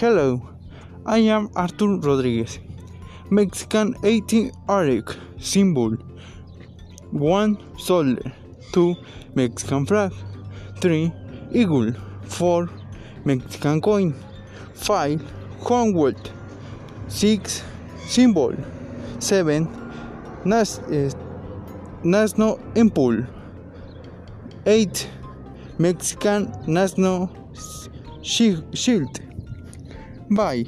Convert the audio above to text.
Hello, I am Artur Rodriguez. Mexican 18 Aric symbol 1 soldier 2 Mexican flag 3 eagle 4 Mexican coin 5 Commonwealth 6 symbol 7 Nas eh, National Impul 8 Mexican National Shield Bye